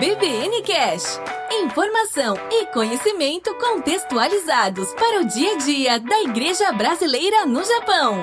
EBVN Cash. Informação e conhecimento contextualizados para o dia a dia da Igreja Brasileira no Japão.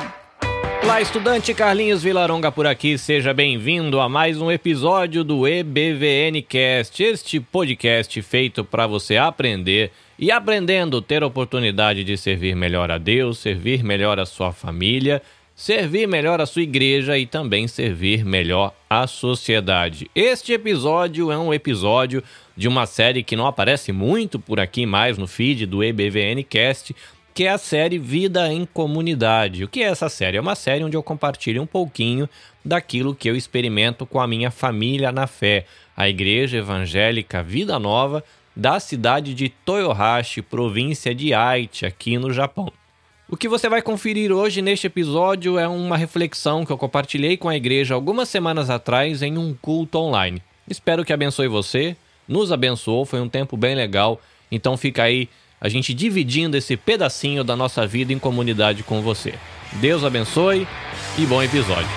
Olá, estudante Carlinhos Vilaronga por aqui, seja bem-vindo a mais um episódio do EBVN Cast, este podcast feito para você aprender e aprendendo ter oportunidade de servir melhor a Deus, servir melhor a sua família servir melhor a sua igreja e também servir melhor a sociedade. Este episódio é um episódio de uma série que não aparece muito por aqui mais no feed do EBVN Cast, que é a série Vida em Comunidade. O que é essa série? É uma série onde eu compartilho um pouquinho daquilo que eu experimento com a minha família na fé, a Igreja Evangélica Vida Nova da cidade de Toyohashi, província de Aichi, aqui no Japão. O que você vai conferir hoje neste episódio é uma reflexão que eu compartilhei com a igreja algumas semanas atrás em um culto online. Espero que abençoe você, nos abençoou, foi um tempo bem legal. Então fica aí a gente dividindo esse pedacinho da nossa vida em comunidade com você. Deus abençoe e bom episódio.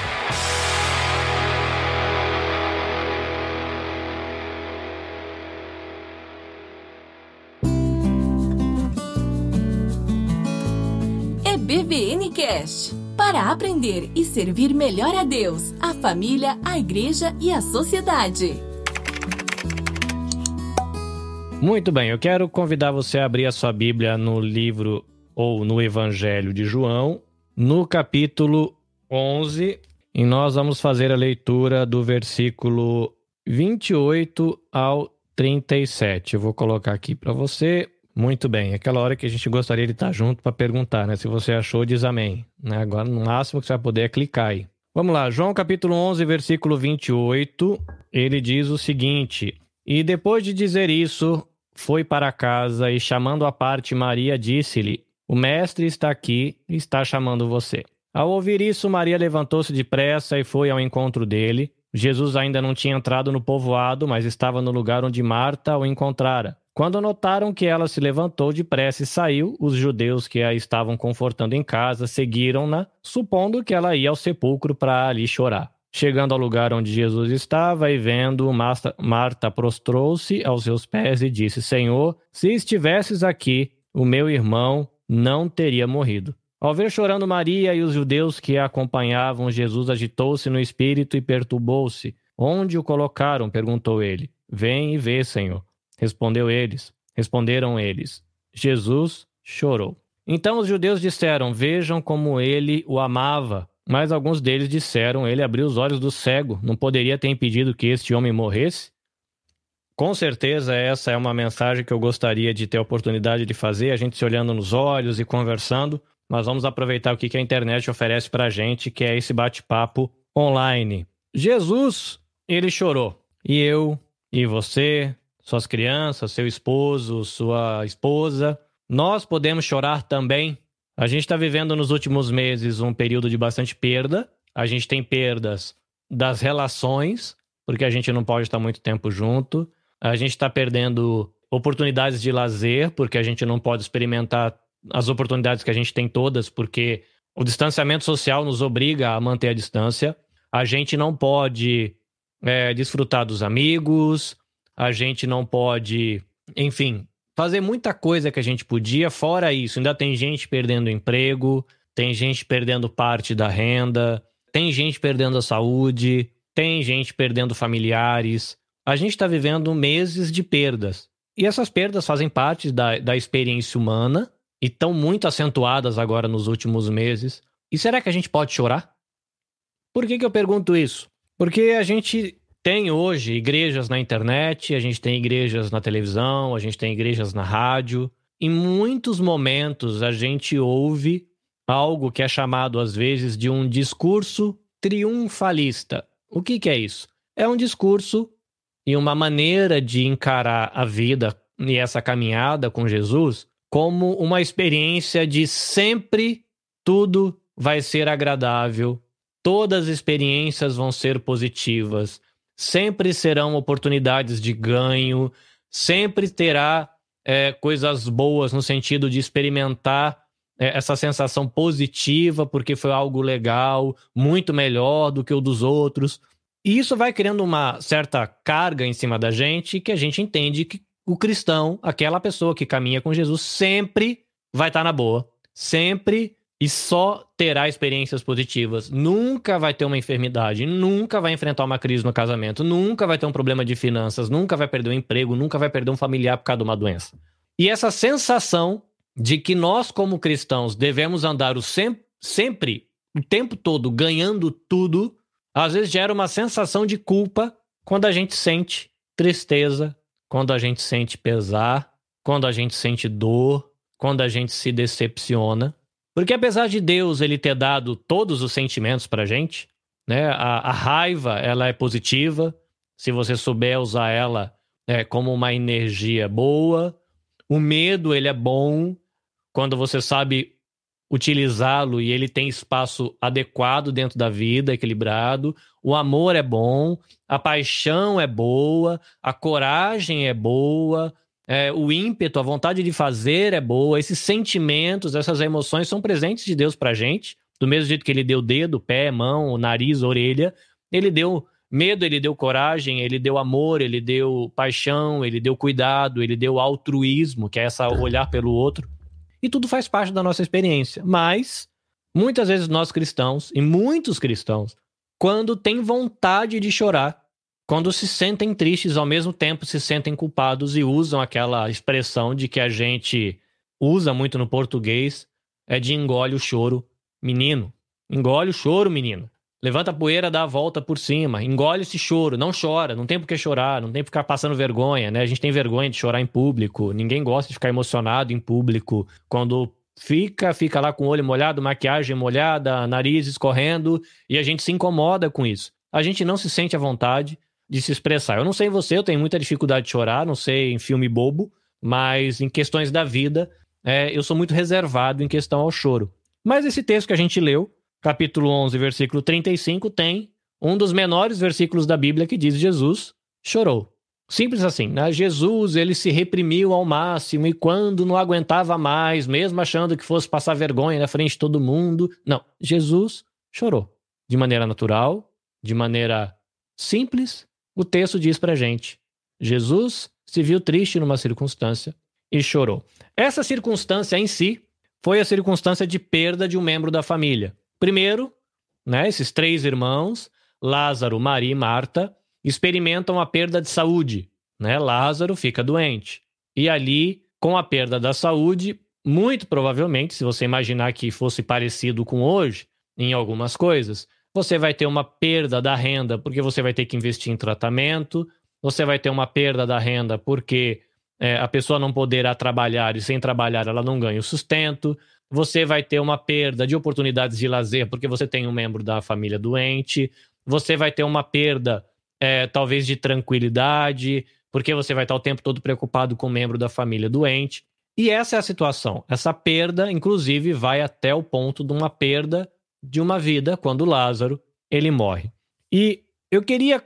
BVN Cast para aprender e servir melhor a Deus, a família, a igreja e a sociedade. Muito bem, eu quero convidar você a abrir a sua Bíblia no livro ou no Evangelho de João, no capítulo 11, e nós vamos fazer a leitura do versículo 28 ao 37. Eu vou colocar aqui para você muito bem, aquela hora que a gente gostaria de estar junto para perguntar, né? Se você achou, diz amém. Né? Agora, no máximo que você vai poder é clicar aí. Vamos lá, João capítulo 11, versículo 28, ele diz o seguinte: E depois de dizer isso, foi para casa e chamando à parte Maria, disse-lhe: O mestre está aqui e está chamando você. Ao ouvir isso, Maria levantou-se depressa e foi ao encontro dele. Jesus ainda não tinha entrado no povoado, mas estava no lugar onde Marta o encontrara. Quando notaram que ela se levantou depressa e saiu, os judeus que a estavam confortando em casa seguiram-na, supondo que ela ia ao sepulcro para ali chorar. Chegando ao lugar onde Jesus estava e vendo, Marta prostrou-se aos seus pés e disse: Senhor, se estivesses aqui, o meu irmão não teria morrido. Ao ver chorando Maria e os judeus que a acompanhavam, Jesus agitou-se no espírito e perturbou-se. Onde o colocaram? perguntou ele. Vem e vê, Senhor. Respondeu eles. Responderam eles. Jesus chorou. Então os judeus disseram: Vejam como ele o amava. Mas alguns deles disseram: Ele abriu os olhos do cego. Não poderia ter impedido que este homem morresse? Com certeza, essa é uma mensagem que eu gostaria de ter a oportunidade de fazer, a gente se olhando nos olhos e conversando. Mas vamos aproveitar o que a internet oferece para a gente, que é esse bate-papo online. Jesus, ele chorou. E eu, e você, suas crianças, seu esposo, sua esposa. Nós podemos chorar também. A gente está vivendo nos últimos meses um período de bastante perda. A gente tem perdas das relações, porque a gente não pode estar muito tempo junto. A gente está perdendo oportunidades de lazer, porque a gente não pode experimentar as oportunidades que a gente tem todas, porque o distanciamento social nos obriga a manter a distância. A gente não pode é, desfrutar dos amigos, a gente não pode, enfim, fazer muita coisa que a gente podia. Fora isso, ainda tem gente perdendo emprego, tem gente perdendo parte da renda, tem gente perdendo a saúde, tem gente perdendo familiares. A gente está vivendo meses de perdas. E essas perdas fazem parte da, da experiência humana e estão muito acentuadas agora nos últimos meses. E será que a gente pode chorar? Por que, que eu pergunto isso? Porque a gente tem hoje igrejas na internet, a gente tem igrejas na televisão, a gente tem igrejas na rádio. Em muitos momentos a gente ouve algo que é chamado às vezes de um discurso triunfalista. O que, que é isso? É um discurso e uma maneira de encarar a vida e essa caminhada com Jesus como uma experiência de sempre tudo vai ser agradável, todas as experiências vão ser positivas, sempre serão oportunidades de ganho, sempre terá é, coisas boas no sentido de experimentar é, essa sensação positiva, porque foi algo legal, muito melhor do que o dos outros. E isso vai criando uma certa carga em cima da gente que a gente entende que o cristão, aquela pessoa que caminha com Jesus, sempre vai estar tá na boa. Sempre e só terá experiências positivas. Nunca vai ter uma enfermidade, nunca vai enfrentar uma crise no casamento, nunca vai ter um problema de finanças, nunca vai perder um emprego, nunca vai perder um familiar por causa de uma doença. E essa sensação de que nós, como cristãos, devemos andar o sem sempre, o tempo todo, ganhando tudo, às vezes gera uma sensação de culpa quando a gente sente tristeza, quando a gente sente pesar, quando a gente sente dor, quando a gente se decepciona. Porque apesar de Deus ele ter dado todos os sentimentos pra gente, né? A, a raiva, ela é positiva, se você souber usar ela é, como uma energia boa. O medo, ele é bom quando você sabe utilizá-lo e ele tem espaço adequado dentro da vida, equilibrado. O amor é bom, a paixão é boa, a coragem é boa, é, o ímpeto, a vontade de fazer é boa, esses sentimentos, essas emoções são presentes de Deus pra gente. Do mesmo jeito que ele deu dedo, pé, mão, nariz, orelha, ele deu medo, ele deu coragem, ele deu amor, ele deu paixão, ele deu cuidado, ele deu altruísmo, que é essa olhar pelo outro. E tudo faz parte da nossa experiência. Mas, muitas vezes nós cristãos, e muitos cristãos, quando têm vontade de chorar, quando se sentem tristes, ao mesmo tempo se sentem culpados e usam aquela expressão de que a gente usa muito no português, é de engole o choro, menino. Engole o choro, menino. Levanta a poeira, dá a volta por cima. Engole esse choro, não chora, não tem por que chorar, não tem por ficar passando vergonha, né? A gente tem vergonha de chorar em público, ninguém gosta de ficar emocionado em público. Quando fica, fica lá com o olho molhado, maquiagem molhada, nariz escorrendo, e a gente se incomoda com isso. A gente não se sente à vontade, de se expressar. Eu não sei você, eu tenho muita dificuldade de chorar, não sei em filme bobo, mas em questões da vida, é, eu sou muito reservado em questão ao choro. Mas esse texto que a gente leu, capítulo 11, versículo 35, tem um dos menores versículos da Bíblia que diz: Jesus chorou. Simples assim, né? Jesus, ele se reprimiu ao máximo e quando não aguentava mais, mesmo achando que fosse passar vergonha na frente de todo mundo, não, Jesus chorou. De maneira natural, de maneira simples o texto diz pra gente: Jesus se viu triste numa circunstância e chorou. Essa circunstância em si foi a circunstância de perda de um membro da família. Primeiro, né, esses três irmãos, Lázaro, Maria e Marta, experimentam a perda de saúde. Né? Lázaro fica doente. E ali, com a perda da saúde, muito provavelmente, se você imaginar que fosse parecido com hoje, em algumas coisas, você vai ter uma perda da renda porque você vai ter que investir em tratamento, você vai ter uma perda da renda porque é, a pessoa não poderá trabalhar e sem trabalhar ela não ganha o sustento, você vai ter uma perda de oportunidades de lazer porque você tem um membro da família doente, você vai ter uma perda é, talvez de tranquilidade, porque você vai estar o tempo todo preocupado com o membro da família doente. E essa é a situação. Essa perda, inclusive, vai até o ponto de uma perda de uma vida quando Lázaro ele morre. E eu queria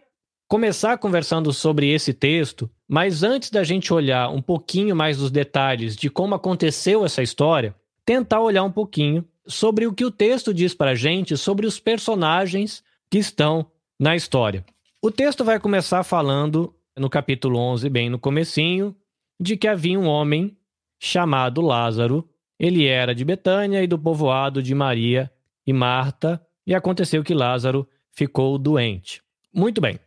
começar conversando sobre esse texto, mas antes da gente olhar um pouquinho mais dos detalhes de como aconteceu essa história, tentar olhar um pouquinho sobre o que o texto diz para a gente sobre os personagens que estão na história. O texto vai começar falando no capítulo 11, bem no comecinho, de que havia um homem chamado Lázaro. Ele era de Betânia e do povoado de Maria e Marta, e aconteceu que Lázaro ficou doente. Muito bem.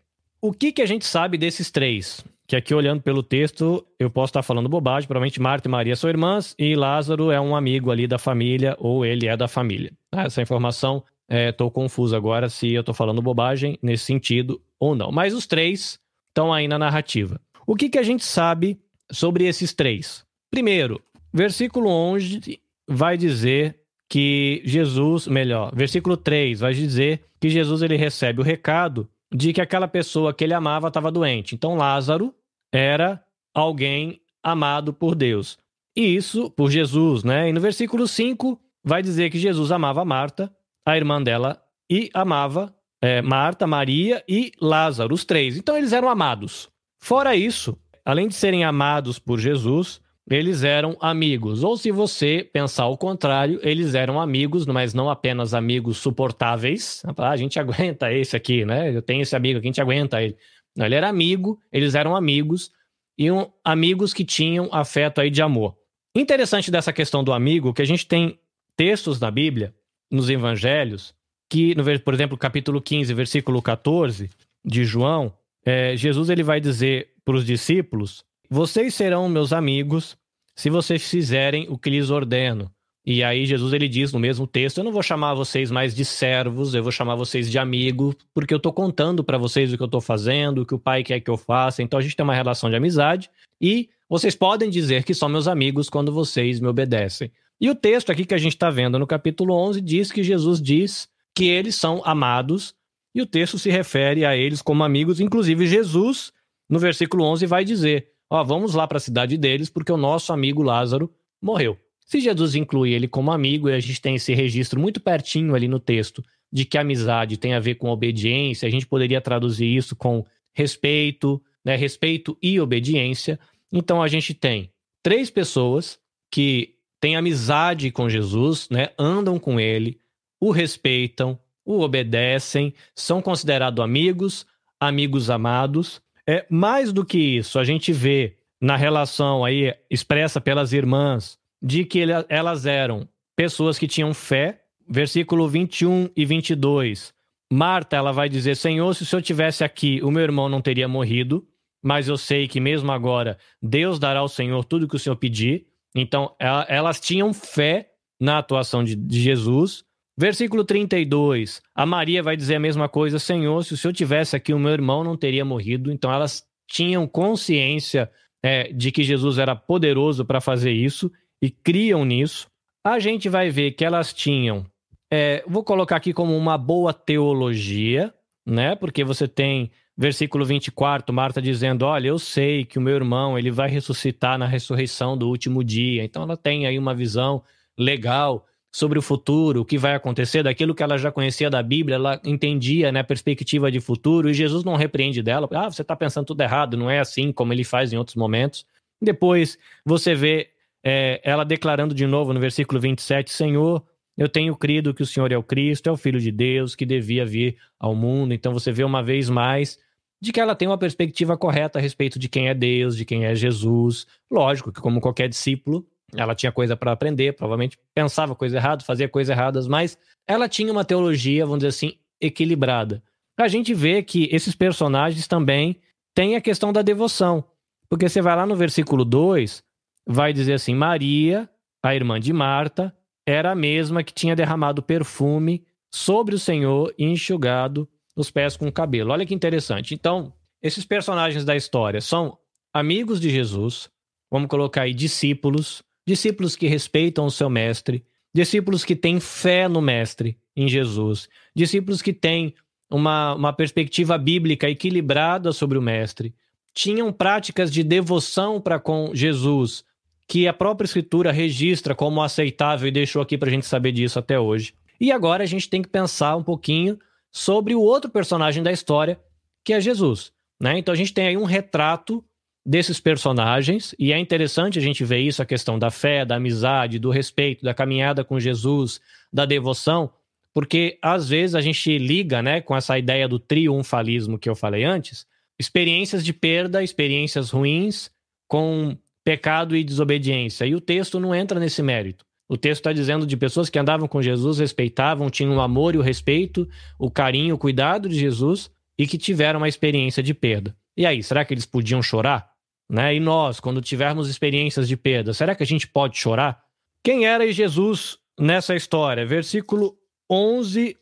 O que, que a gente sabe desses três? Que aqui, olhando pelo texto, eu posso estar falando bobagem. Provavelmente Marta e Maria são irmãs e Lázaro é um amigo ali da família ou ele é da família. Essa informação, estou é, confuso agora se eu estou falando bobagem nesse sentido ou não. Mas os três estão aí na narrativa. O que, que a gente sabe sobre esses três? Primeiro, versículo 11 vai dizer que Jesus, melhor, versículo 3 vai dizer que Jesus ele recebe o recado de que aquela pessoa que ele amava estava doente. Então Lázaro era alguém amado por Deus. E isso por Jesus, né? E no versículo 5 vai dizer que Jesus amava Marta, a irmã dela, e amava é, Marta, Maria e Lázaro, os três. Então eles eram amados. Fora isso, além de serem amados por Jesus, eles eram amigos. Ou se você pensar o contrário, eles eram amigos, mas não apenas amigos suportáveis. Ah, a gente aguenta esse aqui, né? Eu tenho esse amigo aqui, a gente aguenta ele. Não, ele era amigo, eles eram amigos, e um, amigos que tinham afeto aí de amor. Interessante dessa questão do amigo, que a gente tem textos na Bíblia, nos evangelhos, que, no, por exemplo, capítulo 15, versículo 14 de João, é, Jesus ele vai dizer para os discípulos vocês serão meus amigos se vocês fizerem o que lhes ordeno. E aí Jesus ele diz no mesmo texto: Eu não vou chamar vocês mais de servos, eu vou chamar vocês de amigos, porque eu estou contando para vocês o que eu estou fazendo, o que o Pai quer que eu faça. Então a gente tem uma relação de amizade e vocês podem dizer que são meus amigos quando vocês me obedecem. E o texto aqui que a gente está vendo no capítulo 11 diz que Jesus diz que eles são amados e o texto se refere a eles como amigos. Inclusive Jesus, no versículo 11, vai dizer: Ó, vamos lá para a cidade deles, porque o nosso amigo Lázaro morreu. Se Jesus inclui ele como amigo, e a gente tem esse registro muito pertinho ali no texto de que amizade tem a ver com obediência, a gente poderia traduzir isso com respeito, né? Respeito e obediência. Então a gente tem três pessoas que têm amizade com Jesus, né? Andam com ele, o respeitam, o obedecem, são considerados amigos, amigos amados, é, mais do que isso, a gente vê na relação aí expressa pelas irmãs de que elas eram pessoas que tinham fé. Versículo 21 e 22. Marta, ela vai dizer: Senhor, se o senhor tivesse aqui, o meu irmão não teria morrido, mas eu sei que mesmo agora Deus dará ao Senhor tudo que o senhor pedir. Então, elas tinham fé na atuação de, de Jesus. Versículo 32, a Maria vai dizer a mesma coisa: Senhor, se o senhor tivesse aqui, o meu irmão não teria morrido. Então elas tinham consciência é, de que Jesus era poderoso para fazer isso e criam nisso. A gente vai ver que elas tinham, é, vou colocar aqui como uma boa teologia, né? Porque você tem versículo 24, Marta dizendo: Olha, eu sei que o meu irmão ele vai ressuscitar na ressurreição do último dia. Então ela tem aí uma visão legal sobre o futuro, o que vai acontecer, daquilo que ela já conhecia da Bíblia, ela entendia né, a perspectiva de futuro, e Jesus não repreende dela, ah, você está pensando tudo errado, não é assim como ele faz em outros momentos. Depois você vê é, ela declarando de novo no versículo 27, Senhor, eu tenho crido que o Senhor é o Cristo, é o Filho de Deus, que devia vir ao mundo. Então você vê uma vez mais de que ela tem uma perspectiva correta a respeito de quem é Deus, de quem é Jesus. Lógico que, como qualquer discípulo, ela tinha coisa para aprender, provavelmente pensava coisa errada, fazia coisas erradas, mas ela tinha uma teologia, vamos dizer assim, equilibrada. A gente vê que esses personagens também têm a questão da devoção. Porque você vai lá no versículo 2, vai dizer assim: Maria, a irmã de Marta, era a mesma que tinha derramado perfume sobre o Senhor e enxugado os pés com o cabelo. Olha que interessante. Então, esses personagens da história são amigos de Jesus, vamos colocar aí discípulos, discípulos que respeitam o seu mestre, discípulos que têm fé no mestre, em Jesus, discípulos que têm uma, uma perspectiva bíblica equilibrada sobre o mestre, tinham práticas de devoção para com Jesus, que a própria Escritura registra como aceitável e deixou aqui para a gente saber disso até hoje. E agora a gente tem que pensar um pouquinho sobre o outro personagem da história, que é Jesus. Né? Então a gente tem aí um retrato desses personagens, e é interessante a gente ver isso, a questão da fé, da amizade, do respeito, da caminhada com Jesus, da devoção, porque às vezes a gente liga, né, com essa ideia do triunfalismo que eu falei antes, experiências de perda, experiências ruins com pecado e desobediência. E o texto não entra nesse mérito. O texto está dizendo de pessoas que andavam com Jesus, respeitavam, tinham o amor e o respeito, o carinho, o cuidado de Jesus e que tiveram uma experiência de perda. E aí, será que eles podiam chorar? Né? E nós, quando tivermos experiências de perda, será que a gente pode chorar? Quem era Jesus nessa história? Versículo 11,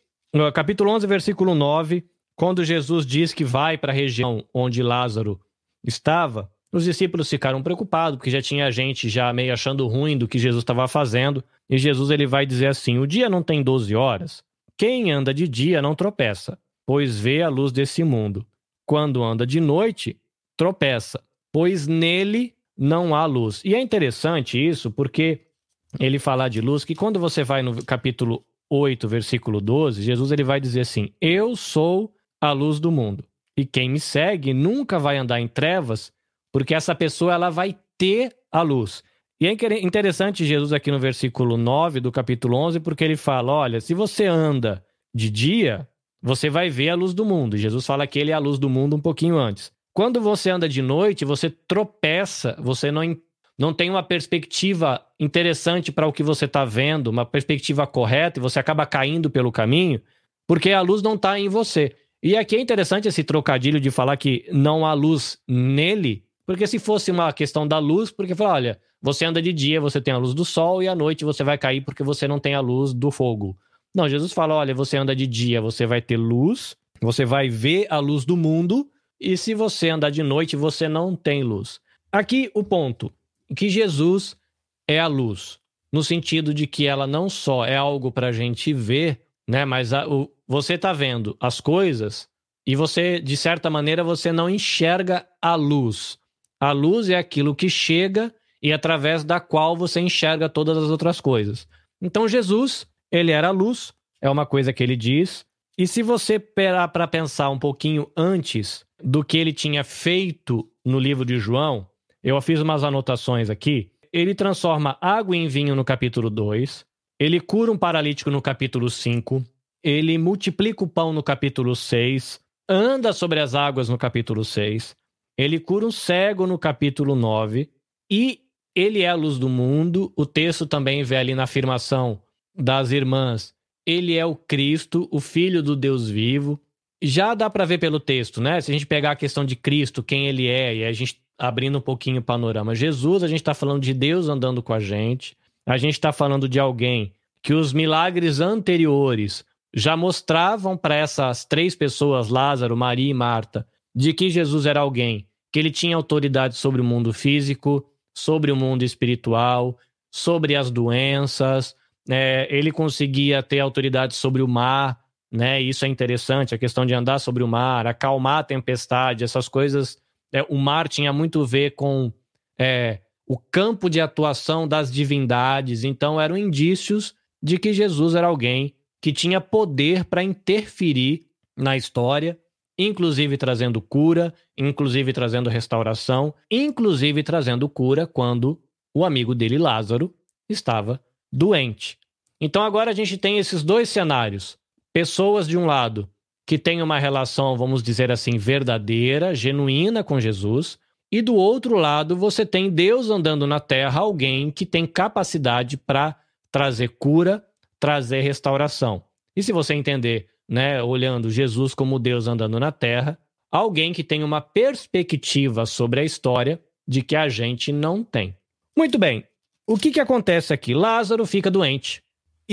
capítulo 11, versículo 9, quando Jesus diz que vai para a região onde Lázaro estava, os discípulos ficaram preocupados, porque já tinha gente já meio achando ruim do que Jesus estava fazendo, e Jesus ele vai dizer assim: "O dia não tem 12 horas. Quem anda de dia não tropeça, pois vê a luz desse mundo. Quando anda de noite, tropeça, pois nele não há luz. E é interessante isso, porque ele fala de luz, que quando você vai no capítulo 8, versículo 12, Jesus ele vai dizer assim: Eu sou a luz do mundo. E quem me segue nunca vai andar em trevas, porque essa pessoa ela vai ter a luz. E é interessante Jesus aqui no versículo 9 do capítulo 11, porque ele fala: olha, se você anda de dia, você vai ver a luz do mundo. Jesus fala que ele é a luz do mundo um pouquinho antes. Quando você anda de noite, você tropeça, você não, não tem uma perspectiva interessante para o que você está vendo, uma perspectiva correta, e você acaba caindo pelo caminho, porque a luz não está em você. E aqui é interessante esse trocadilho de falar que não há luz nele, porque se fosse uma questão da luz, porque fala, olha, você anda de dia, você tem a luz do sol, e à noite você vai cair porque você não tem a luz do fogo. Não, Jesus fala: olha, você anda de dia, você vai ter luz, você vai ver a luz do mundo, e se você andar de noite, você não tem luz. Aqui o ponto: que Jesus é a luz, no sentido de que ela não só é algo para a gente ver, né, mas a, o, você está vendo as coisas e você, de certa maneira, você não enxerga a luz. A luz é aquilo que chega e através da qual você enxerga todas as outras coisas. Então Jesus ele era luz, é uma coisa que ele diz. E se você parar para pensar um pouquinho antes do que ele tinha feito no livro de João, eu fiz umas anotações aqui. Ele transforma água em vinho no capítulo 2, ele cura um paralítico no capítulo 5, ele multiplica o pão no capítulo 6, anda sobre as águas no capítulo 6, ele cura um cego no capítulo 9 e ele é a luz do mundo. O texto também vê ali na afirmação das irmãs, ele é o Cristo, o Filho do Deus vivo. Já dá para ver pelo texto, né? Se a gente pegar a questão de Cristo, quem ele é, e a gente abrindo um pouquinho o panorama. Jesus, a gente está falando de Deus andando com a gente. A gente está falando de alguém que os milagres anteriores já mostravam para essas três pessoas, Lázaro, Maria e Marta, de que Jesus era alguém que ele tinha autoridade sobre o mundo físico, sobre o mundo espiritual, sobre as doenças, é, ele conseguia ter autoridade sobre o mar, né? Isso é interessante, a questão de andar sobre o mar, acalmar a tempestade, essas coisas. É, o mar tinha muito a ver com é, o campo de atuação das divindades, então eram indícios de que Jesus era alguém que tinha poder para interferir na história, inclusive trazendo cura, inclusive trazendo restauração, inclusive trazendo cura quando o amigo dele, Lázaro, estava doente. Então agora a gente tem esses dois cenários. Pessoas de um lado que têm uma relação, vamos dizer assim, verdadeira, genuína com Jesus, e do outro lado você tem Deus andando na terra, alguém que tem capacidade para trazer cura, trazer restauração. E se você entender, né, olhando Jesus como Deus andando na terra, alguém que tem uma perspectiva sobre a história de que a gente não tem. Muito bem, o que, que acontece aqui? Lázaro fica doente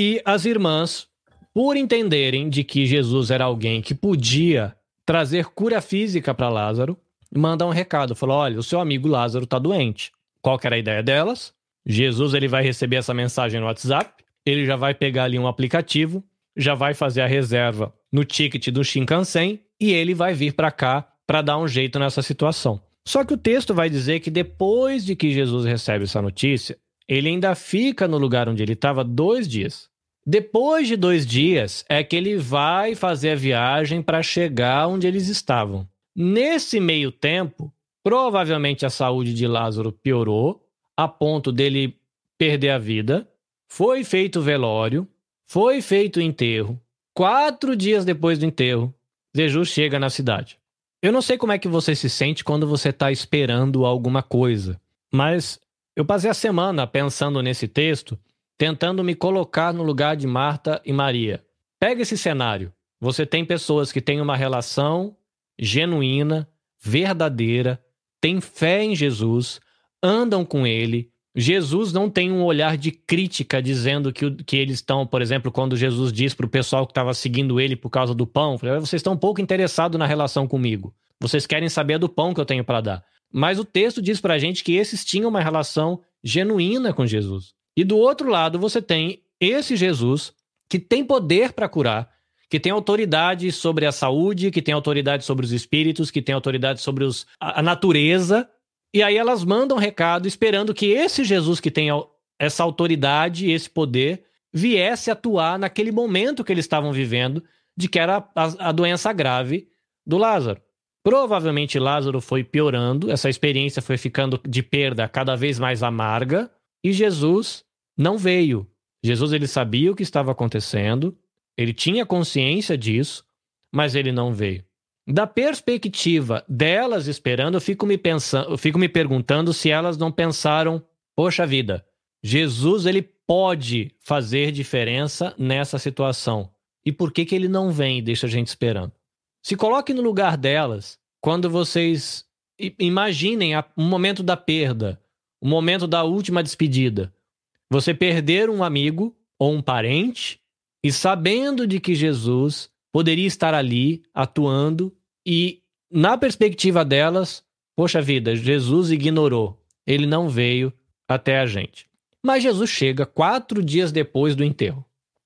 e as irmãs, por entenderem de que Jesus era alguém que podia trazer cura física para Lázaro, mandam um recado, falou: "Olha, o seu amigo Lázaro está doente". Qual que era a ideia delas? Jesus ele vai receber essa mensagem no WhatsApp, ele já vai pegar ali um aplicativo, já vai fazer a reserva no ticket do Shinkansen e ele vai vir para cá para dar um jeito nessa situação. Só que o texto vai dizer que depois de que Jesus recebe essa notícia, ele ainda fica no lugar onde ele estava dois dias. Depois de dois dias é que ele vai fazer a viagem para chegar onde eles estavam. Nesse meio tempo, provavelmente a saúde de Lázaro piorou a ponto dele perder a vida. Foi feito o velório, foi feito o enterro. Quatro dias depois do enterro, Jesus chega na cidade. Eu não sei como é que você se sente quando você está esperando alguma coisa, mas eu passei a semana pensando nesse texto, tentando me colocar no lugar de Marta e Maria. Pega esse cenário. Você tem pessoas que têm uma relação genuína, verdadeira, têm fé em Jesus, andam com ele. Jesus não tem um olhar de crítica dizendo que, que eles estão, por exemplo, quando Jesus diz para o pessoal que estava seguindo ele por causa do pão, vocês estão um pouco interessados na relação comigo. Vocês querem saber do pão que eu tenho para dar. Mas o texto diz pra gente que esses tinham uma relação genuína com Jesus. E do outro lado, você tem esse Jesus que tem poder para curar, que tem autoridade sobre a saúde, que tem autoridade sobre os espíritos, que tem autoridade sobre os, a, a natureza. E aí elas mandam um recado esperando que esse Jesus que tem essa autoridade, esse poder, viesse atuar naquele momento que eles estavam vivendo, de que era a, a doença grave do Lázaro. Provavelmente Lázaro foi piorando, essa experiência foi ficando de perda cada vez mais amarga, e Jesus não veio. Jesus ele sabia o que estava acontecendo, ele tinha consciência disso, mas ele não veio. Da perspectiva delas esperando, eu fico me pensando, eu fico me perguntando se elas não pensaram, poxa vida, Jesus ele pode fazer diferença nessa situação. E por que que ele não vem e deixa a gente esperando? Se coloque no lugar delas quando vocês imaginem o momento da perda, o momento da última despedida. Você perder um amigo ou um parente e sabendo de que Jesus poderia estar ali atuando e na perspectiva delas, poxa vida, Jesus ignorou. Ele não veio até a gente. Mas Jesus chega quatro dias depois do enterro.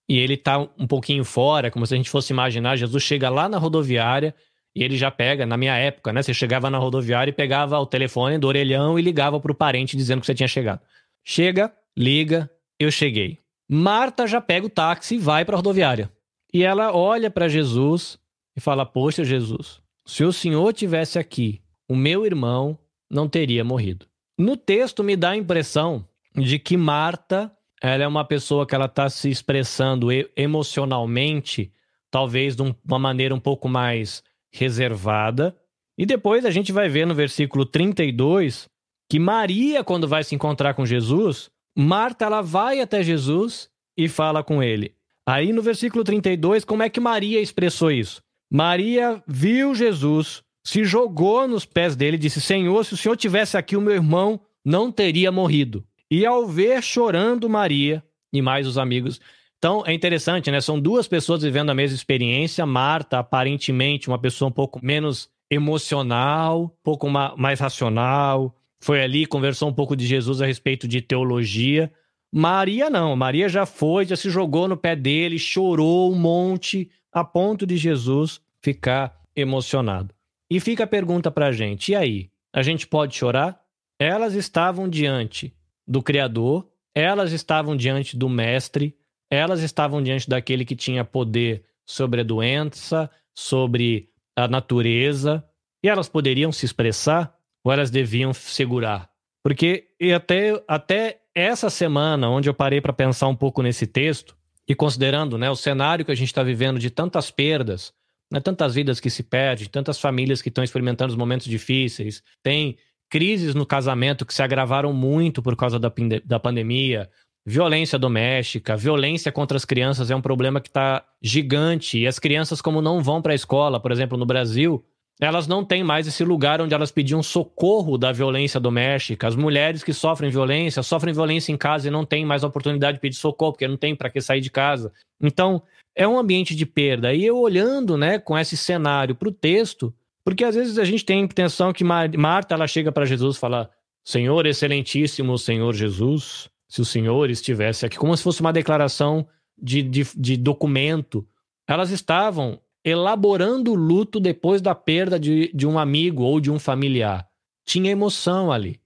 E ele está um pouquinho fora, como se a gente fosse imaginar. Jesus chega lá na rodoviária e ele já pega, na minha época, né? Você chegava na rodoviária e pegava o telefone do orelhão e ligava para o parente dizendo que você tinha chegado. Chega, liga, eu cheguei. Marta já pega o táxi e vai para a rodoviária. E ela olha para Jesus e fala: Poxa, Jesus, se o senhor tivesse aqui, o meu irmão não teria morrido. No texto me dá a impressão de que Marta ela é uma pessoa que ela está se expressando emocionalmente, talvez de uma maneira um pouco mais reservada. E depois a gente vai ver no versículo 32 que Maria, quando vai se encontrar com Jesus, Marta ela vai até Jesus e fala com ele. Aí no versículo 32, como é que Maria expressou isso? Maria viu Jesus, se jogou nos pés dele e disse: Senhor, se o senhor tivesse aqui, o meu irmão não teria morrido. E ao ver chorando Maria e mais os amigos. Então é interessante, né? São duas pessoas vivendo a mesma experiência. Marta, aparentemente, uma pessoa um pouco menos emocional, um pouco mais racional. Foi ali, conversou um pouco de Jesus a respeito de teologia. Maria não. Maria já foi, já se jogou no pé dele, chorou um monte, a ponto de Jesus ficar emocionado. E fica a pergunta para a gente: e aí? A gente pode chorar? Elas estavam diante do Criador, elas estavam diante do Mestre, elas estavam diante daquele que tinha poder sobre a doença, sobre a natureza, e elas poderiam se expressar ou elas deviam segurar? Porque e até, até essa semana, onde eu parei para pensar um pouco nesse texto, e considerando né, o cenário que a gente está vivendo de tantas perdas, né, tantas vidas que se perdem, tantas famílias que estão experimentando os momentos difíceis, tem crises no casamento que se agravaram muito por causa da, da pandemia, violência doméstica, violência contra as crianças é um problema que está gigante. E as crianças, como não vão para a escola, por exemplo, no Brasil, elas não têm mais esse lugar onde elas pediam socorro da violência doméstica. As mulheres que sofrem violência, sofrem violência em casa e não têm mais oportunidade de pedir socorro, porque não tem para que sair de casa. Então, é um ambiente de perda. E eu olhando né, com esse cenário para o texto, porque às vezes a gente tem a intenção que Marta ela chega para Jesus e fala: Senhor, excelentíssimo Senhor Jesus, se o Senhor estivesse aqui, como se fosse uma declaração de, de, de documento. Elas estavam elaborando o luto depois da perda de, de um amigo ou de um familiar. Tinha emoção ali.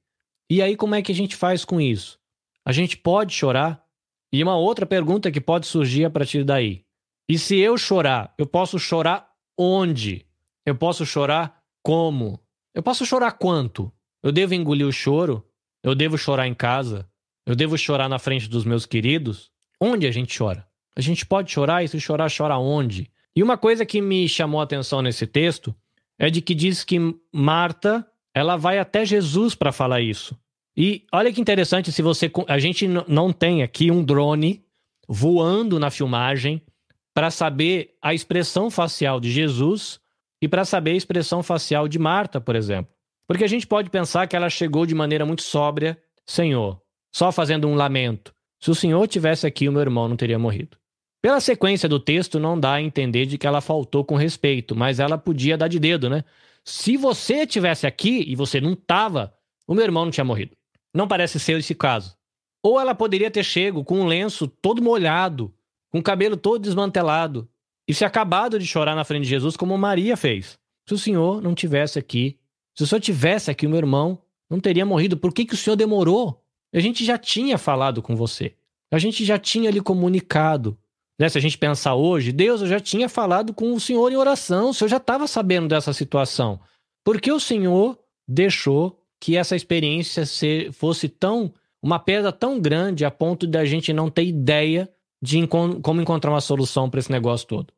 E aí, como é que a gente faz com isso? A gente pode chorar? E uma outra pergunta que pode surgir a partir daí. E se eu chorar, eu posso chorar onde? Eu posso chorar como? Eu posso chorar quanto? Eu devo engolir o choro? Eu devo chorar em casa? Eu devo chorar na frente dos meus queridos? Onde a gente chora? A gente pode chorar e se chorar, chora onde? E uma coisa que me chamou a atenção nesse texto é de que diz que Marta, ela vai até Jesus para falar isso. E olha que interessante se você a gente não tem aqui um drone voando na filmagem para saber a expressão facial de Jesus e para saber a expressão facial de Marta, por exemplo. Porque a gente pode pensar que ela chegou de maneira muito sóbria, Senhor, só fazendo um lamento. Se o Senhor tivesse aqui, o meu irmão não teria morrido. Pela sequência do texto, não dá a entender de que ela faltou com respeito, mas ela podia dar de dedo, né? Se você tivesse aqui e você não estava, o meu irmão não tinha morrido. Não parece ser esse caso. Ou ela poderia ter chego com um lenço todo molhado, com o cabelo todo desmantelado, e se acabado de chorar na frente de Jesus, como Maria fez. Se o Senhor não tivesse aqui, se o Senhor tivesse aqui, o meu irmão não teria morrido. Por que, que o Senhor demorou? A gente já tinha falado com você. A gente já tinha lhe comunicado. Né? Se a gente pensar hoje, Deus, eu já tinha falado com o Senhor em oração. O Senhor já estava sabendo dessa situação. Por que o Senhor deixou que essa experiência fosse tão uma perda tão grande a ponto da gente não ter ideia de como encontrar uma solução para esse negócio todo.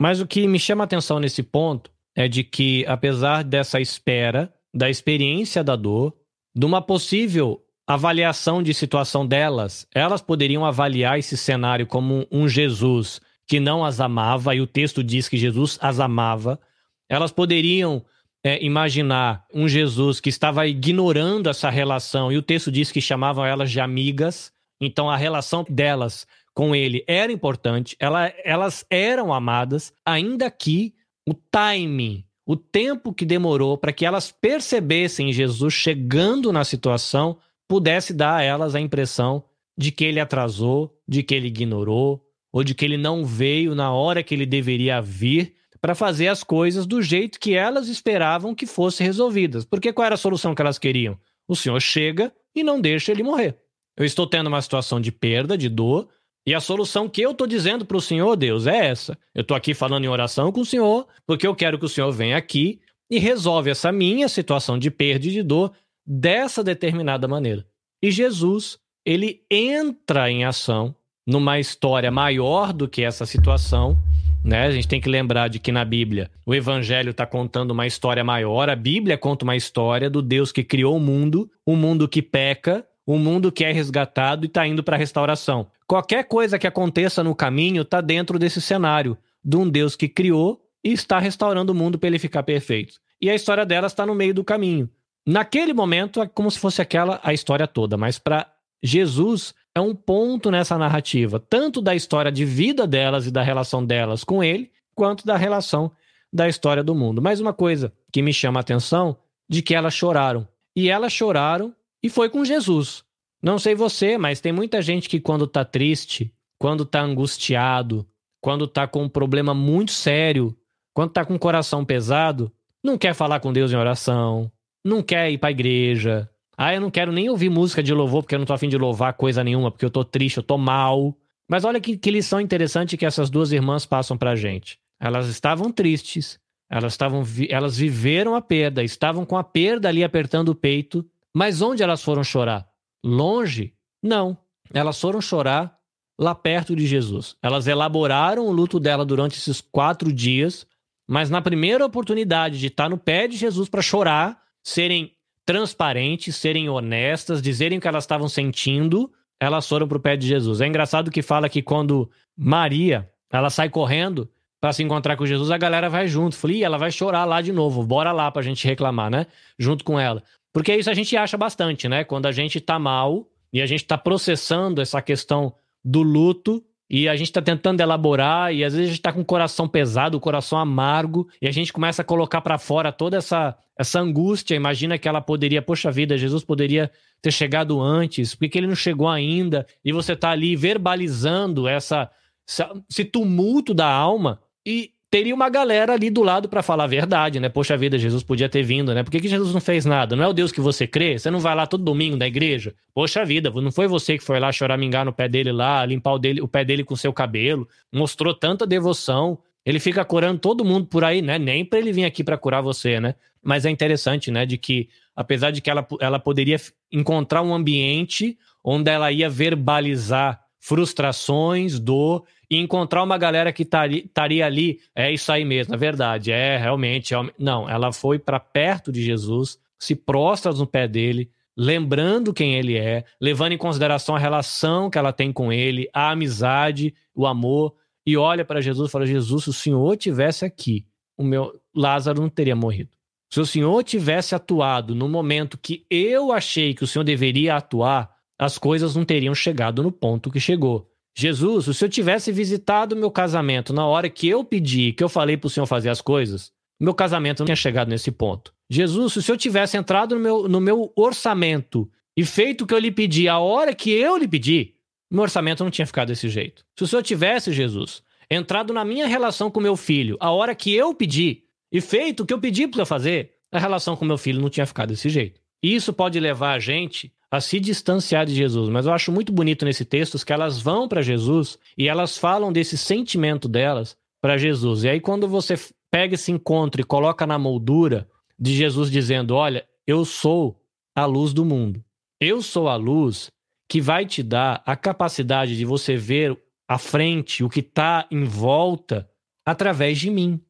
Mas o que me chama a atenção nesse ponto é de que, apesar dessa espera, da experiência da dor, de uma possível avaliação de situação delas, elas poderiam avaliar esse cenário como um Jesus que não as amava, e o texto diz que Jesus as amava. Elas poderiam é, imaginar um Jesus que estava ignorando essa relação, e o texto diz que chamavam elas de amigas, então a relação delas com ele era importante, ela, elas eram amadas, ainda que o timing, o tempo que demorou para que elas percebessem Jesus chegando na situação, pudesse dar a elas a impressão de que ele atrasou, de que ele ignorou, ou de que ele não veio na hora que ele deveria vir para fazer as coisas do jeito que elas esperavam que fossem resolvidas. Porque qual era a solução que elas queriam? O Senhor chega e não deixa ele morrer. Eu estou tendo uma situação de perda, de dor, e a solução que eu estou dizendo para o Senhor, Deus, é essa. Eu estou aqui falando em oração com o Senhor, porque eu quero que o Senhor venha aqui e resolve essa minha situação de perda e de dor dessa determinada maneira. E Jesus, ele entra em ação numa história maior do que essa situação. Né? A gente tem que lembrar de que na Bíblia o Evangelho está contando uma história maior. A Bíblia conta uma história do Deus que criou o mundo, o um mundo que peca, um mundo que é resgatado e está indo para a restauração. Qualquer coisa que aconteça no caminho está dentro desse cenário de um Deus que criou e está restaurando o mundo para ele ficar perfeito. E a história dela está no meio do caminho. Naquele momento é como se fosse aquela a história toda, mas para Jesus é um ponto nessa narrativa, tanto da história de vida delas e da relação delas com ele, quanto da relação da história do mundo. Mais uma coisa que me chama a atenção de que elas choraram. E elas choraram e foi com Jesus. Não sei você, mas tem muita gente que quando tá triste, quando tá angustiado, quando tá com um problema muito sério, quando tá com o coração pesado, não quer falar com Deus em oração, não quer ir pra igreja, ah, eu não quero nem ouvir música de louvor porque eu não tô afim de louvar coisa nenhuma, porque eu tô triste, eu tô mal. Mas olha que, que lição interessante que essas duas irmãs passam pra gente. Elas estavam tristes, elas, estavam, elas viveram a perda, estavam com a perda ali apertando o peito, mas onde elas foram chorar? Longe? Não. Elas foram chorar lá perto de Jesus. Elas elaboraram o luto dela durante esses quatro dias, mas na primeira oportunidade de estar no pé de Jesus para chorar, serem transparentes, serem honestas, dizerem o que elas estavam sentindo, elas foram para o pé de Jesus. É engraçado que fala que quando Maria ela sai correndo para se encontrar com Jesus, a galera vai junto. Falei, ela vai chorar lá de novo, bora lá para a gente reclamar, né? Junto com ela. Porque isso a gente acha bastante, né? Quando a gente tá mal e a gente tá processando essa questão do luto, e a gente está tentando elaborar e às vezes a gente está com o coração pesado, o coração amargo e a gente começa a colocar para fora toda essa essa angústia. Imagina que ela poderia, poxa vida, Jesus poderia ter chegado antes, por que ele não chegou ainda? E você está ali verbalizando essa, essa esse tumulto da alma e teria uma galera ali do lado para falar a verdade, né? Poxa vida, Jesus podia ter vindo, né? Por que, que Jesus não fez nada? Não é o Deus que você crê? Você não vai lá todo domingo na igreja? Poxa vida, não foi você que foi lá choramingar no pé dele lá, limpar o, dele, o pé dele com seu cabelo, mostrou tanta devoção. Ele fica curando todo mundo por aí, né? Nem para ele vir aqui para curar você, né? Mas é interessante, né? De que, apesar de que ela, ela poderia encontrar um ambiente onde ela ia verbalizar frustrações, dor e encontrar uma galera que estaria ali, é isso aí mesmo, é verdade, é realmente. É, não, ela foi para perto de Jesus, se prostra no pé dele, lembrando quem ele é, levando em consideração a relação que ela tem com ele, a amizade, o amor, e olha para Jesus e fala: Jesus, se o Senhor tivesse aqui, o meu Lázaro não teria morrido. Se o Senhor tivesse atuado no momento que eu achei que o Senhor deveria atuar, as coisas não teriam chegado no ponto que chegou. Jesus, se eu tivesse visitado meu casamento na hora que eu pedi, que eu falei para o Senhor fazer as coisas, meu casamento não tinha chegado nesse ponto. Jesus, se Senhor tivesse entrado no meu, no meu orçamento e feito o que eu lhe pedi a hora que eu lhe pedi, meu orçamento não tinha ficado desse jeito. Se o Senhor tivesse, Jesus, entrado na minha relação com meu filho a hora que eu pedi e feito o que eu pedi para fazer, a relação com meu filho não tinha ficado desse jeito. Isso pode levar a gente a se distanciar de Jesus. Mas eu acho muito bonito nesse texto que elas vão para Jesus e elas falam desse sentimento delas para Jesus. E aí, quando você pega esse encontro e coloca na moldura de Jesus dizendo: Olha, eu sou a luz do mundo. Eu sou a luz que vai te dar a capacidade de você ver à frente, o que está em volta, através de mim.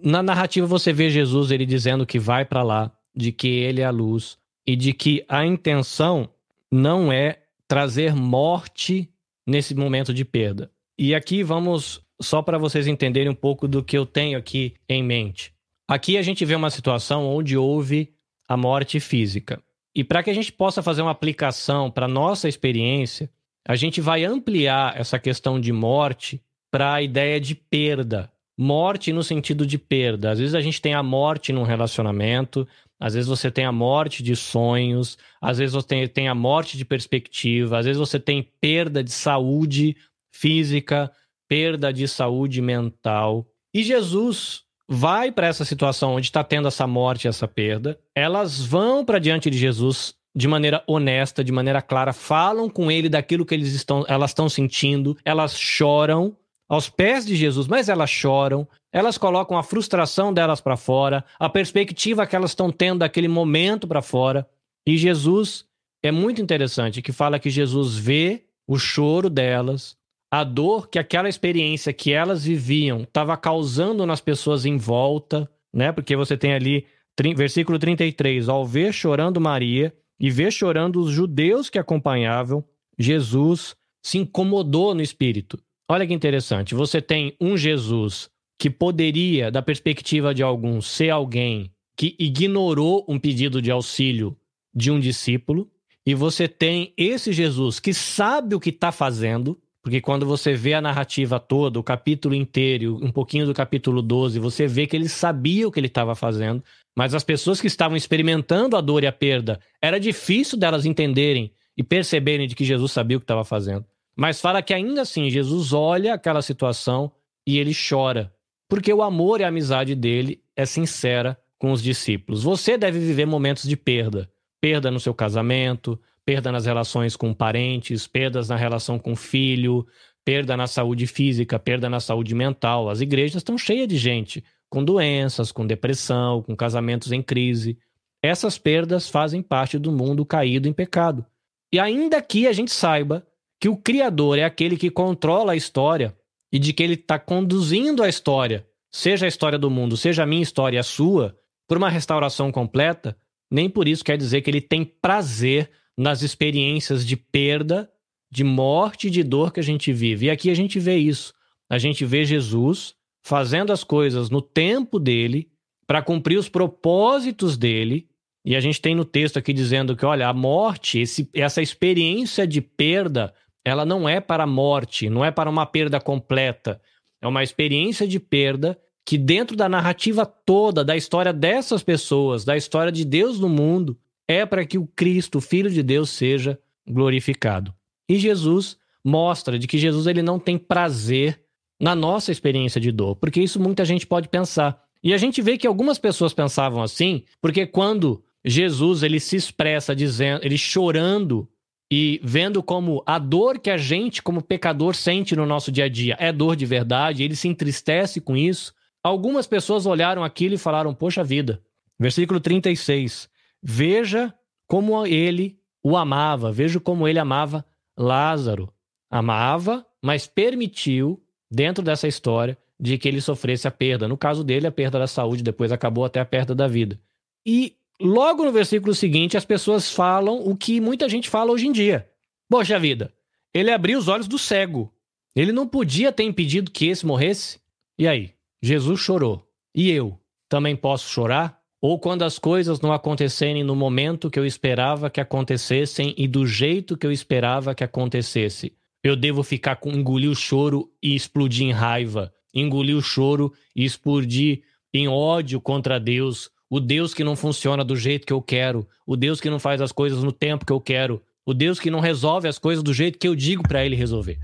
Na narrativa você vê Jesus ele dizendo que vai para lá, de que ele é a luz e de que a intenção não é trazer morte nesse momento de perda. E aqui vamos só para vocês entenderem um pouco do que eu tenho aqui em mente. Aqui a gente vê uma situação onde houve a morte física. E para que a gente possa fazer uma aplicação para nossa experiência, a gente vai ampliar essa questão de morte para a ideia de perda. Morte no sentido de perda. Às vezes a gente tem a morte num relacionamento, às vezes você tem a morte de sonhos, às vezes você tem a morte de perspectiva, às vezes você tem perda de saúde física, perda de saúde mental. E Jesus vai para essa situação onde está tendo essa morte, essa perda, elas vão para diante de Jesus de maneira honesta, de maneira clara, falam com ele daquilo que eles estão, elas estão sentindo, elas choram aos pés de Jesus, mas elas choram, elas colocam a frustração delas para fora, a perspectiva que elas estão tendo daquele momento para fora. E Jesus é muito interessante que fala que Jesus vê o choro delas, a dor que aquela experiência que elas viviam estava causando nas pessoas em volta, né? Porque você tem ali, versículo 33, ao ver chorando Maria e ver chorando os judeus que acompanhavam, Jesus se incomodou no espírito. Olha que interessante, você tem um Jesus que poderia, da perspectiva de alguns, ser alguém que ignorou um pedido de auxílio de um discípulo, e você tem esse Jesus que sabe o que está fazendo, porque quando você vê a narrativa toda, o capítulo inteiro, um pouquinho do capítulo 12, você vê que ele sabia o que ele estava fazendo, mas as pessoas que estavam experimentando a dor e a perda, era difícil delas entenderem e perceberem de que Jesus sabia o que estava fazendo. Mas fala que ainda assim, Jesus olha aquela situação e ele chora, porque o amor e a amizade dele é sincera com os discípulos. Você deve viver momentos de perda. Perda no seu casamento, perda nas relações com parentes, perdas na relação com filho, perda na saúde física, perda na saúde mental. As igrejas estão cheias de gente com doenças, com depressão, com casamentos em crise. Essas perdas fazem parte do mundo caído em pecado. E ainda que a gente saiba que o Criador é aquele que controla a história e de que ele está conduzindo a história, seja a história do mundo, seja a minha história a sua, por uma restauração completa, nem por isso quer dizer que ele tem prazer nas experiências de perda, de morte e de dor que a gente vive. E aqui a gente vê isso. A gente vê Jesus fazendo as coisas no tempo dele, para cumprir os propósitos dele. E a gente tem no texto aqui dizendo que, olha, a morte, esse, essa experiência de perda, ela não é para a morte, não é para uma perda completa. É uma experiência de perda que, dentro da narrativa toda, da história dessas pessoas, da história de Deus no mundo, é para que o Cristo, o Filho de Deus, seja glorificado. E Jesus mostra de que Jesus ele não tem prazer na nossa experiência de dor, porque isso muita gente pode pensar. E a gente vê que algumas pessoas pensavam assim, porque quando Jesus ele se expressa dizendo, ele chorando e vendo como a dor que a gente como pecador sente no nosso dia a dia é dor de verdade, ele se entristece com isso. Algumas pessoas olharam aquilo e falaram: "Poxa vida". Versículo 36. Veja como ele o amava, veja como ele amava Lázaro. Amava, mas permitiu, dentro dessa história, de que ele sofresse a perda. No caso dele, a perda da saúde, depois acabou até a perda da vida. E logo no versículo seguinte, as pessoas falam o que muita gente fala hoje em dia. Poxa vida, ele abriu os olhos do cego. Ele não podia ter impedido que esse morresse? E aí? Jesus chorou. E eu? Também posso chorar? ou quando as coisas não acontecerem no momento que eu esperava que acontecessem e do jeito que eu esperava que acontecesse. Eu devo ficar com engolir o choro e explodir em raiva, engolir o choro e explodir em ódio contra Deus, o Deus que não funciona do jeito que eu quero, o Deus que não faz as coisas no tempo que eu quero, o Deus que não resolve as coisas do jeito que eu digo para ele resolver.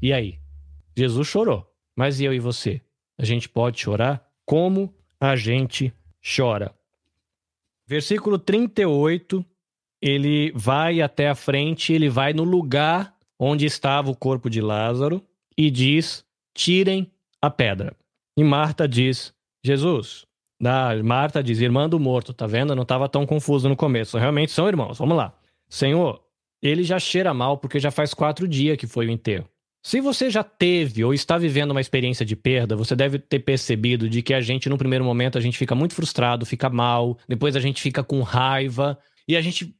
E aí? Jesus chorou. Mas e eu e você? A gente pode chorar? Como a gente chora. Versículo 38, ele vai até a frente, ele vai no lugar onde estava o corpo de Lázaro e diz: tirem a pedra. E Marta diz: Jesus. Ah, Marta diz: irmã do morto, tá vendo? Eu não estava tão confuso no começo. Realmente são irmãos. Vamos lá. Senhor, ele já cheira mal porque já faz quatro dias que foi o enterro. Se você já teve ou está vivendo uma experiência de perda, você deve ter percebido de que a gente, no primeiro momento, a gente fica muito frustrado, fica mal, depois a gente fica com raiva e a gente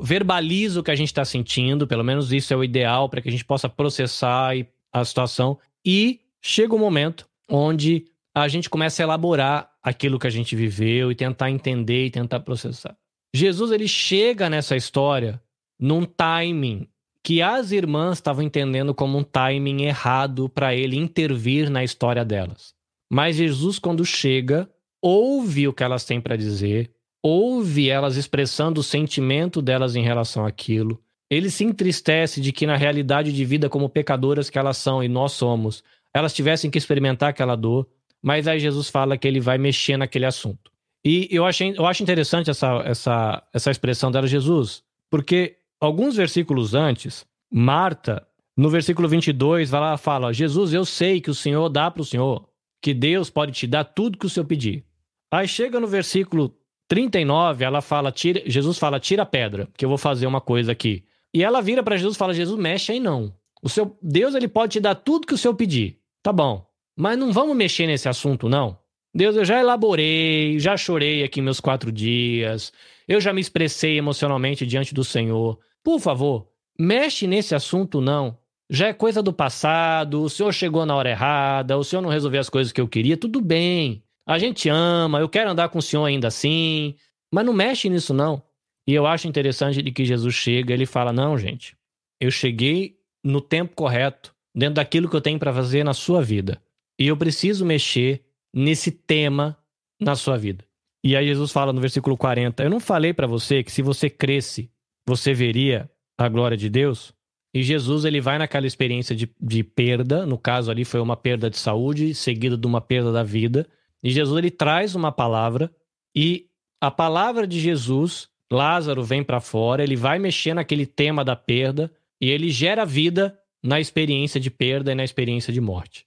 verbaliza o que a gente está sentindo, pelo menos isso é o ideal para que a gente possa processar a situação. E chega um momento onde a gente começa a elaborar aquilo que a gente viveu e tentar entender e tentar processar. Jesus ele chega nessa história num timing que as irmãs estavam entendendo como um timing errado para ele intervir na história delas. Mas Jesus, quando chega, ouve o que elas têm para dizer, ouve elas expressando o sentimento delas em relação àquilo. Ele se entristece de que, na realidade de vida, como pecadoras que elas são e nós somos, elas tivessem que experimentar aquela dor. Mas aí Jesus fala que ele vai mexer naquele assunto. E eu, achei, eu acho interessante essa, essa, essa expressão dela, Jesus, porque alguns versículos antes, Marta, no versículo 22, vai lá fala: Jesus, eu sei que o Senhor dá para o Senhor, que Deus pode te dar tudo que o Senhor pedir. Aí chega no versículo 39, ela fala, tira, Jesus fala: tira a pedra, que eu vou fazer uma coisa aqui. E ela vira para Jesus e fala: Jesus, mexe aí não. O seu Deus ele pode te dar tudo que o Senhor pedir. Tá bom. Mas não vamos mexer nesse assunto, não. Deus, eu já elaborei, já chorei aqui meus quatro dias, eu já me expressei emocionalmente diante do Senhor. Por favor, mexe nesse assunto não. Já é coisa do passado, o senhor chegou na hora errada, o senhor não resolveu as coisas que eu queria, tudo bem. A gente ama, eu quero andar com o senhor ainda assim, mas não mexe nisso não. E eu acho interessante de que Jesus chega, ele fala: "Não, gente. Eu cheguei no tempo correto, dentro daquilo que eu tenho para fazer na sua vida. E eu preciso mexer nesse tema na sua vida." E aí Jesus fala no versículo 40: "Eu não falei para você que se você cresce você veria a glória de Deus. E Jesus ele vai naquela experiência de, de perda, no caso ali foi uma perda de saúde, seguida de uma perda da vida. E Jesus ele traz uma palavra e a palavra de Jesus, Lázaro vem para fora, ele vai mexer naquele tema da perda e ele gera vida na experiência de perda e na experiência de morte.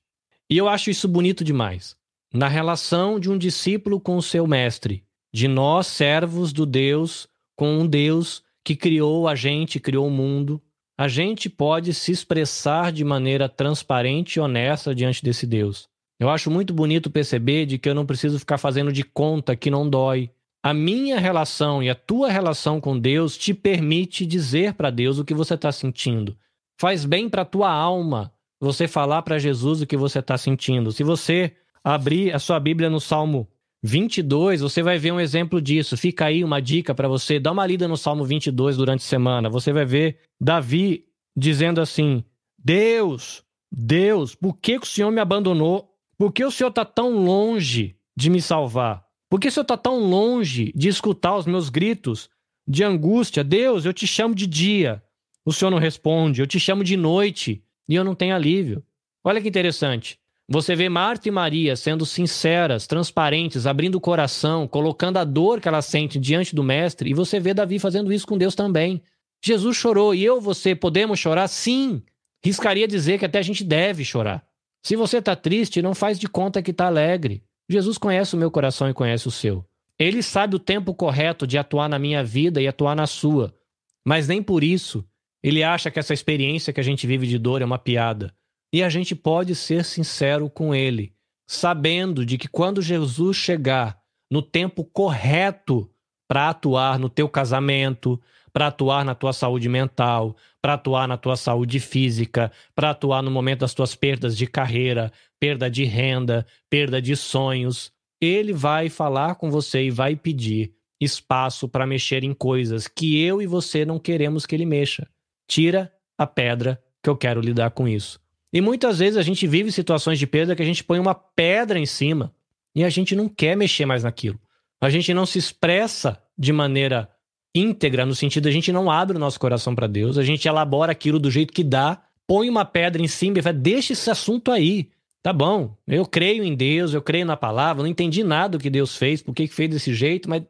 E eu acho isso bonito demais. Na relação de um discípulo com o seu mestre, de nós servos do Deus com um Deus que criou a gente, criou o mundo, a gente pode se expressar de maneira transparente e honesta diante desse Deus. Eu acho muito bonito perceber de que eu não preciso ficar fazendo de conta que não dói. A minha relação e a tua relação com Deus te permite dizer para Deus o que você está sentindo. Faz bem para tua alma você falar para Jesus o que você está sentindo. Se você abrir a sua Bíblia no Salmo 22, você vai ver um exemplo disso. Fica aí uma dica para você. Dá uma lida no Salmo 22 durante a semana. Você vai ver Davi dizendo assim: Deus, Deus, por que, que o Senhor me abandonou? Por que o Senhor está tão longe de me salvar? Por que o Senhor está tão longe de escutar os meus gritos de angústia? Deus, eu te chamo de dia, o Senhor não responde. Eu te chamo de noite e eu não tenho alívio. Olha que interessante. Você vê Marta e Maria sendo sinceras, transparentes, abrindo o coração, colocando a dor que elas sentem diante do Mestre, e você vê Davi fazendo isso com Deus também. Jesus chorou e eu, você, podemos chorar? Sim. Riscaria dizer que até a gente deve chorar. Se você está triste, não faz de conta que está alegre. Jesus conhece o meu coração e conhece o seu. Ele sabe o tempo correto de atuar na minha vida e atuar na sua. Mas nem por isso ele acha que essa experiência que a gente vive de dor é uma piada. E a gente pode ser sincero com ele, sabendo de que quando Jesus chegar no tempo correto para atuar no teu casamento, para atuar na tua saúde mental, para atuar na tua saúde física, para atuar no momento das tuas perdas de carreira, perda de renda, perda de sonhos, ele vai falar com você e vai pedir espaço para mexer em coisas que eu e você não queremos que ele mexa. Tira a pedra que eu quero lidar com isso. E muitas vezes a gente vive situações de perda que a gente põe uma pedra em cima e a gente não quer mexer mais naquilo. A gente não se expressa de maneira íntegra, no sentido a gente não abre o nosso coração para Deus, a gente elabora aquilo do jeito que dá, põe uma pedra em cima e fala: deixa esse assunto aí. Tá bom, eu creio em Deus, eu creio na palavra, não entendi nada do que Deus fez, por que fez desse jeito, mas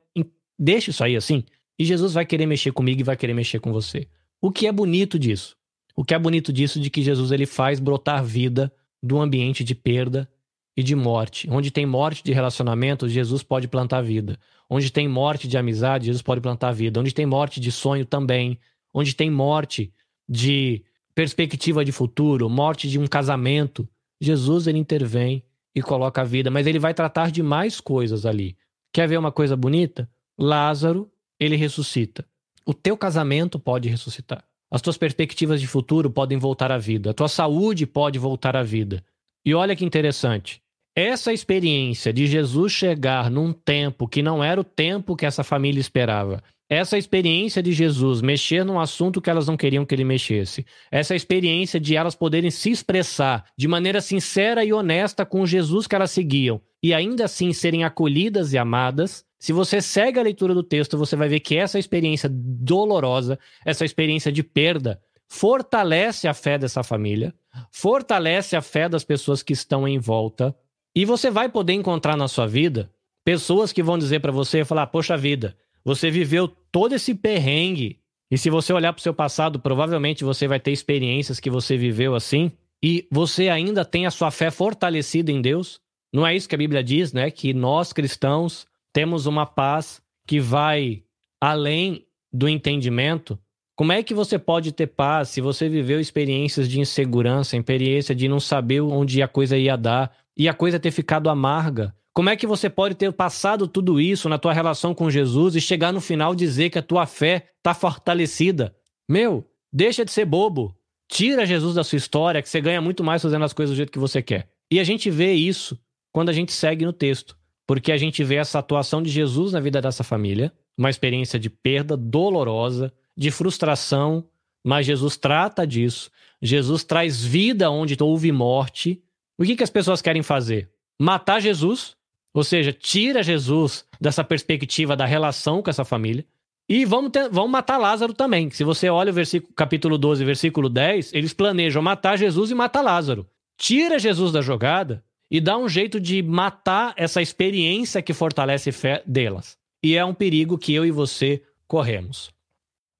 deixa isso aí assim. E Jesus vai querer mexer comigo e vai querer mexer com você. O que é bonito disso? O que é bonito disso de que Jesus ele faz brotar vida do ambiente de perda e de morte. Onde tem morte de relacionamento, Jesus pode plantar vida. Onde tem morte de amizade, Jesus pode plantar vida. Onde tem morte de sonho também. Onde tem morte de perspectiva de futuro, morte de um casamento, Jesus ele intervém e coloca a vida, mas ele vai tratar de mais coisas ali. Quer ver uma coisa bonita? Lázaro, ele ressuscita. O teu casamento pode ressuscitar. As tuas perspectivas de futuro podem voltar à vida. A tua saúde pode voltar à vida. E olha que interessante. Essa experiência de Jesus chegar num tempo que não era o tempo que essa família esperava, essa experiência de Jesus mexer num assunto que elas não queriam que ele mexesse, essa experiência de elas poderem se expressar de maneira sincera e honesta com o Jesus que elas seguiam e ainda assim serem acolhidas e amadas. Se você segue a leitura do texto, você vai ver que essa experiência dolorosa, essa experiência de perda, fortalece a fé dessa família, fortalece a fé das pessoas que estão em volta e você vai poder encontrar na sua vida pessoas que vão dizer para você, falar, poxa vida, você viveu todo esse perrengue. E se você olhar para o seu passado, provavelmente você vai ter experiências que você viveu assim. E você ainda tem a sua fé fortalecida em Deus. Não é isso que a Bíblia diz, né? Que nós cristãos temos uma paz que vai além do entendimento. Como é que você pode ter paz se você viveu experiências de insegurança, experiência de não saber onde a coisa ia dar, e a coisa ter ficado amarga? Como é que você pode ter passado tudo isso na tua relação com Jesus e chegar no final dizer que a tua fé está fortalecida? Meu, deixa de ser bobo. Tira Jesus da sua história, que você ganha muito mais fazendo as coisas do jeito que você quer. E a gente vê isso quando a gente segue no texto, porque a gente vê essa atuação de Jesus na vida dessa família, uma experiência de perda dolorosa, de frustração, mas Jesus trata disso. Jesus traz vida onde houve morte o que, que as pessoas querem fazer? Matar Jesus, ou seja, tira Jesus dessa perspectiva da relação com essa família. E vamos, ter, vamos matar Lázaro também. Se você olha o versículo, capítulo 12, versículo 10, eles planejam matar Jesus e matar Lázaro. Tira Jesus da jogada e dá um jeito de matar essa experiência que fortalece fé delas. E é um perigo que eu e você corremos.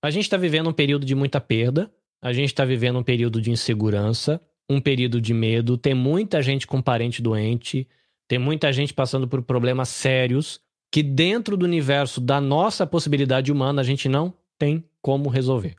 A gente está vivendo um período de muita perda, a gente está vivendo um período de insegurança, um período de medo, tem muita gente com parente doente, tem muita gente passando por problemas sérios que dentro do universo da nossa possibilidade humana a gente não tem como resolver.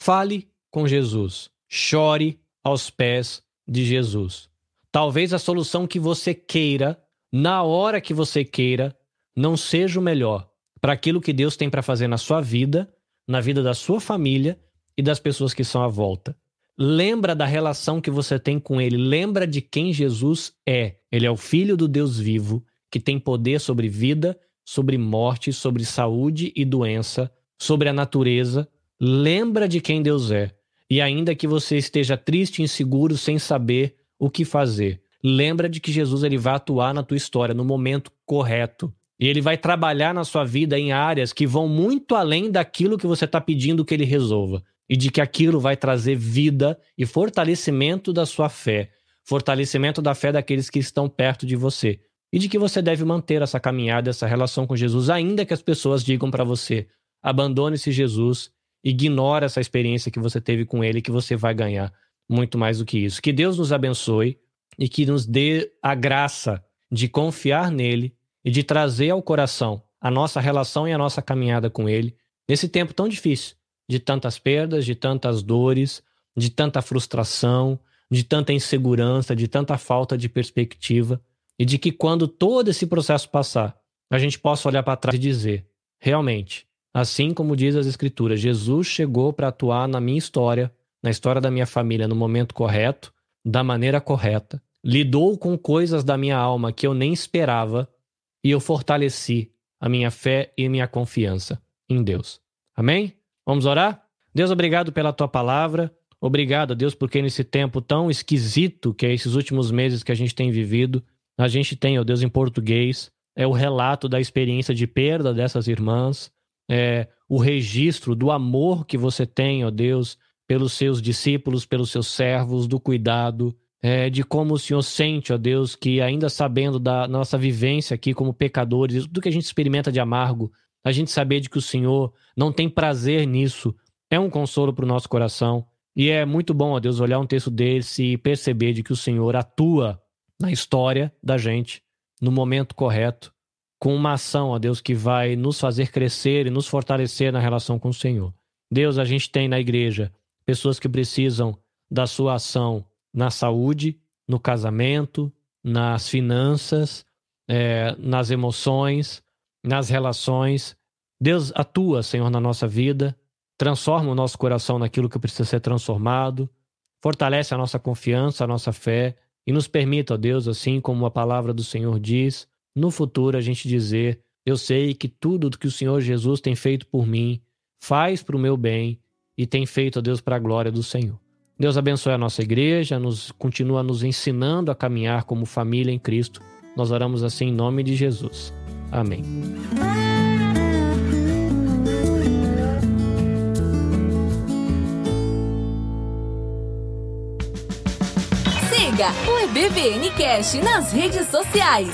Fale com Jesus, chore aos pés de Jesus. Talvez a solução que você queira, na hora que você queira, não seja o melhor para aquilo que Deus tem para fazer na sua vida, na vida da sua família e das pessoas que são à volta. Lembra da relação que você tem com ele. Lembra de quem Jesus é. Ele é o Filho do Deus vivo, que tem poder sobre vida, sobre morte, sobre saúde e doença, sobre a natureza. Lembra de quem Deus é. E ainda que você esteja triste, inseguro, sem saber o que fazer, lembra de que Jesus ele vai atuar na tua história no momento correto. E ele vai trabalhar na sua vida em áreas que vão muito além daquilo que você está pedindo que ele resolva. E de que aquilo vai trazer vida e fortalecimento da sua fé, fortalecimento da fé daqueles que estão perto de você, e de que você deve manter essa caminhada, essa relação com Jesus, ainda que as pessoas digam para você: abandone esse Jesus, ignore essa experiência que você teve com ele, que você vai ganhar muito mais do que isso. Que Deus nos abençoe e que nos dê a graça de confiar nele e de trazer ao coração a nossa relação e a nossa caminhada com ele nesse tempo tão difícil de tantas perdas, de tantas dores, de tanta frustração, de tanta insegurança, de tanta falta de perspectiva, e de que quando todo esse processo passar, a gente possa olhar para trás e dizer: realmente, assim como diz as Escrituras, Jesus chegou para atuar na minha história, na história da minha família, no momento correto, da maneira correta, lidou com coisas da minha alma que eu nem esperava, e eu fortaleci a minha fé e minha confiança em Deus. Amém? Vamos orar? Deus, obrigado pela tua palavra. Obrigado, Deus, porque nesse tempo tão esquisito que é esses últimos meses que a gente tem vivido, a gente tem, ó Deus, em português, é o relato da experiência de perda dessas irmãs, é o registro do amor que você tem, ó Deus, pelos seus discípulos, pelos seus servos, do cuidado, é, de como o Senhor sente, ó Deus, que ainda sabendo da nossa vivência aqui como pecadores, do que a gente experimenta de amargo, a gente saber de que o Senhor não tem prazer nisso é um consolo para o nosso coração. E é muito bom, ó Deus, olhar um texto desse e perceber de que o Senhor atua na história da gente, no momento correto, com uma ação, ó Deus, que vai nos fazer crescer e nos fortalecer na relação com o Senhor. Deus, a gente tem na igreja pessoas que precisam da sua ação na saúde, no casamento, nas finanças, é, nas emoções, nas relações. Deus atua, Senhor, na nossa vida, transforma o nosso coração naquilo que precisa ser transformado, fortalece a nossa confiança, a nossa fé e nos permita, ó Deus, assim como a palavra do Senhor diz, no futuro a gente dizer: Eu sei que tudo que o Senhor Jesus tem feito por mim faz para o meu bem e tem feito, ó Deus, para a glória do Senhor. Deus abençoe a nossa igreja, nos continua nos ensinando a caminhar como família em Cristo. Nós oramos assim em nome de Jesus. Amém. Siga o EBVNcast nas redes sociais.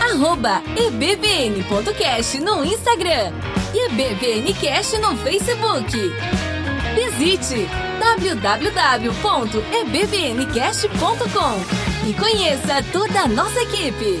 Arroba ebbn.cast no Instagram e EBVNcast no Facebook. Visite www.ebbncast.com e conheça toda a nossa equipe.